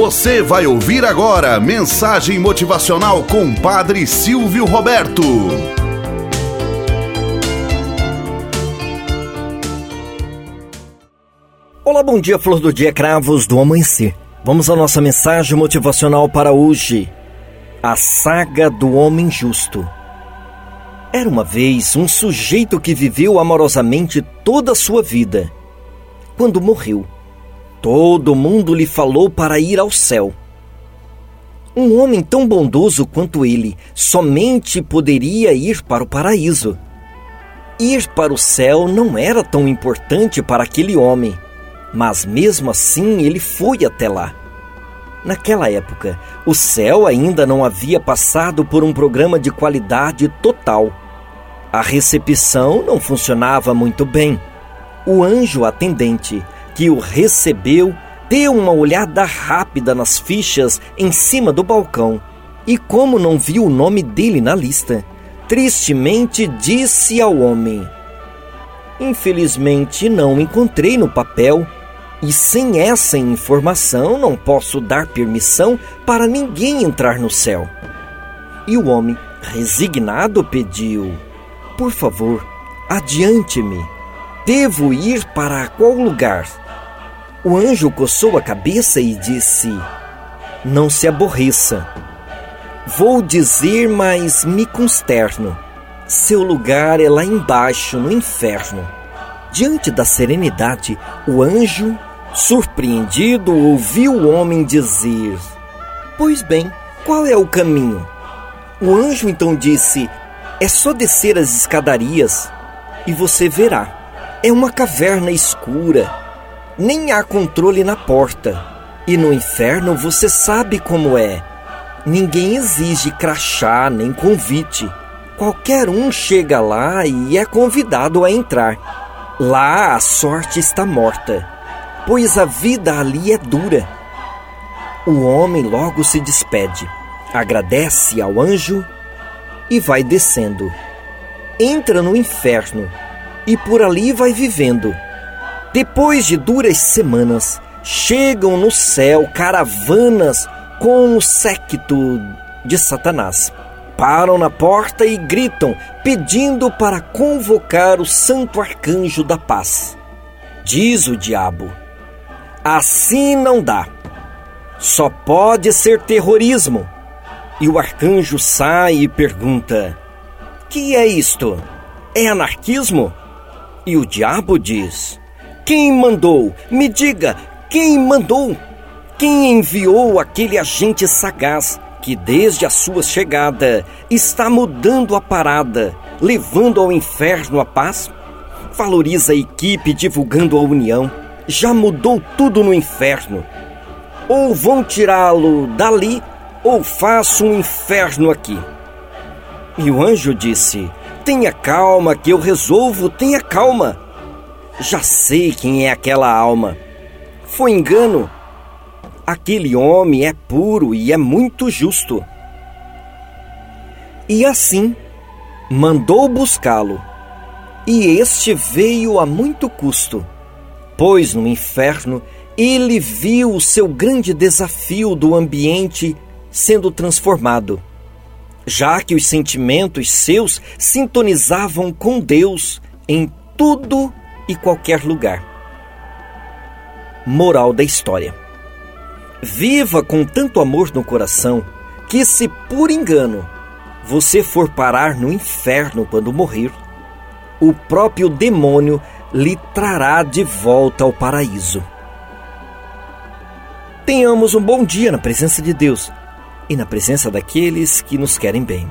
Você vai ouvir agora mensagem motivacional com Padre Silvio Roberto. Olá, bom dia, flor do dia, cravos do amanhecer. Vamos à nossa mensagem motivacional para hoje. A saga do homem justo. Era uma vez um sujeito que viveu amorosamente toda a sua vida. Quando morreu, todo mundo lhe falou para ir ao céu. Um homem tão bondoso quanto ele somente poderia ir para o paraíso. Ir para o céu não era tão importante para aquele homem, mas mesmo assim ele foi até lá. Naquela época, o céu ainda não havia passado por um programa de qualidade total. A recepção não funcionava muito bem. O anjo atendente que o recebeu deu uma olhada rápida nas fichas em cima do balcão e, como não viu o nome dele na lista, tristemente disse ao homem: Infelizmente não encontrei no papel e sem essa informação não posso dar permissão para ninguém entrar no céu. E o homem, resignado, pediu: Por favor, adiante-me. Devo ir para qual lugar? O anjo coçou a cabeça e disse: Não se aborreça. Vou dizer, mas me consterno. Seu lugar é lá embaixo, no inferno. Diante da serenidade, o anjo Surpreendido, ouviu o homem dizer: Pois bem, qual é o caminho? O anjo então disse: É só descer as escadarias e você verá. É uma caverna escura, nem há controle na porta. E no inferno você sabe como é. Ninguém exige crachá nem convite. Qualquer um chega lá e é convidado a entrar. Lá a sorte está morta pois a vida ali é dura. O homem logo se despede, agradece ao anjo e vai descendo. Entra no inferno e por ali vai vivendo. Depois de duras semanas, chegam no céu caravanas com o séquito de Satanás. Param na porta e gritam, pedindo para convocar o santo arcanjo da paz. Diz o diabo: Assim não dá. Só pode ser terrorismo. E o arcanjo sai e pergunta: Que é isto? É anarquismo? E o diabo diz: Quem mandou? Me diga, quem mandou? Quem enviou aquele agente sagaz que, desde a sua chegada, está mudando a parada, levando ao inferno a paz? Valoriza a equipe divulgando a união já mudou tudo no inferno. Ou vão tirá-lo dali, ou faço um inferno aqui. E o anjo disse: Tenha calma, que eu resolvo, tenha calma. Já sei quem é aquela alma. Foi engano. Aquele homem é puro e é muito justo. E assim mandou buscá-lo. E este veio a muito custo pois no inferno ele viu o seu grande desafio do ambiente sendo transformado, já que os sentimentos seus sintonizavam com Deus em tudo e qualquer lugar. Moral da história: Viva com tanto amor no coração que, se por engano você for parar no inferno quando morrer, o próprio demônio lhe trará de volta ao paraíso. Tenhamos um bom dia na presença de Deus e na presença daqueles que nos querem bem.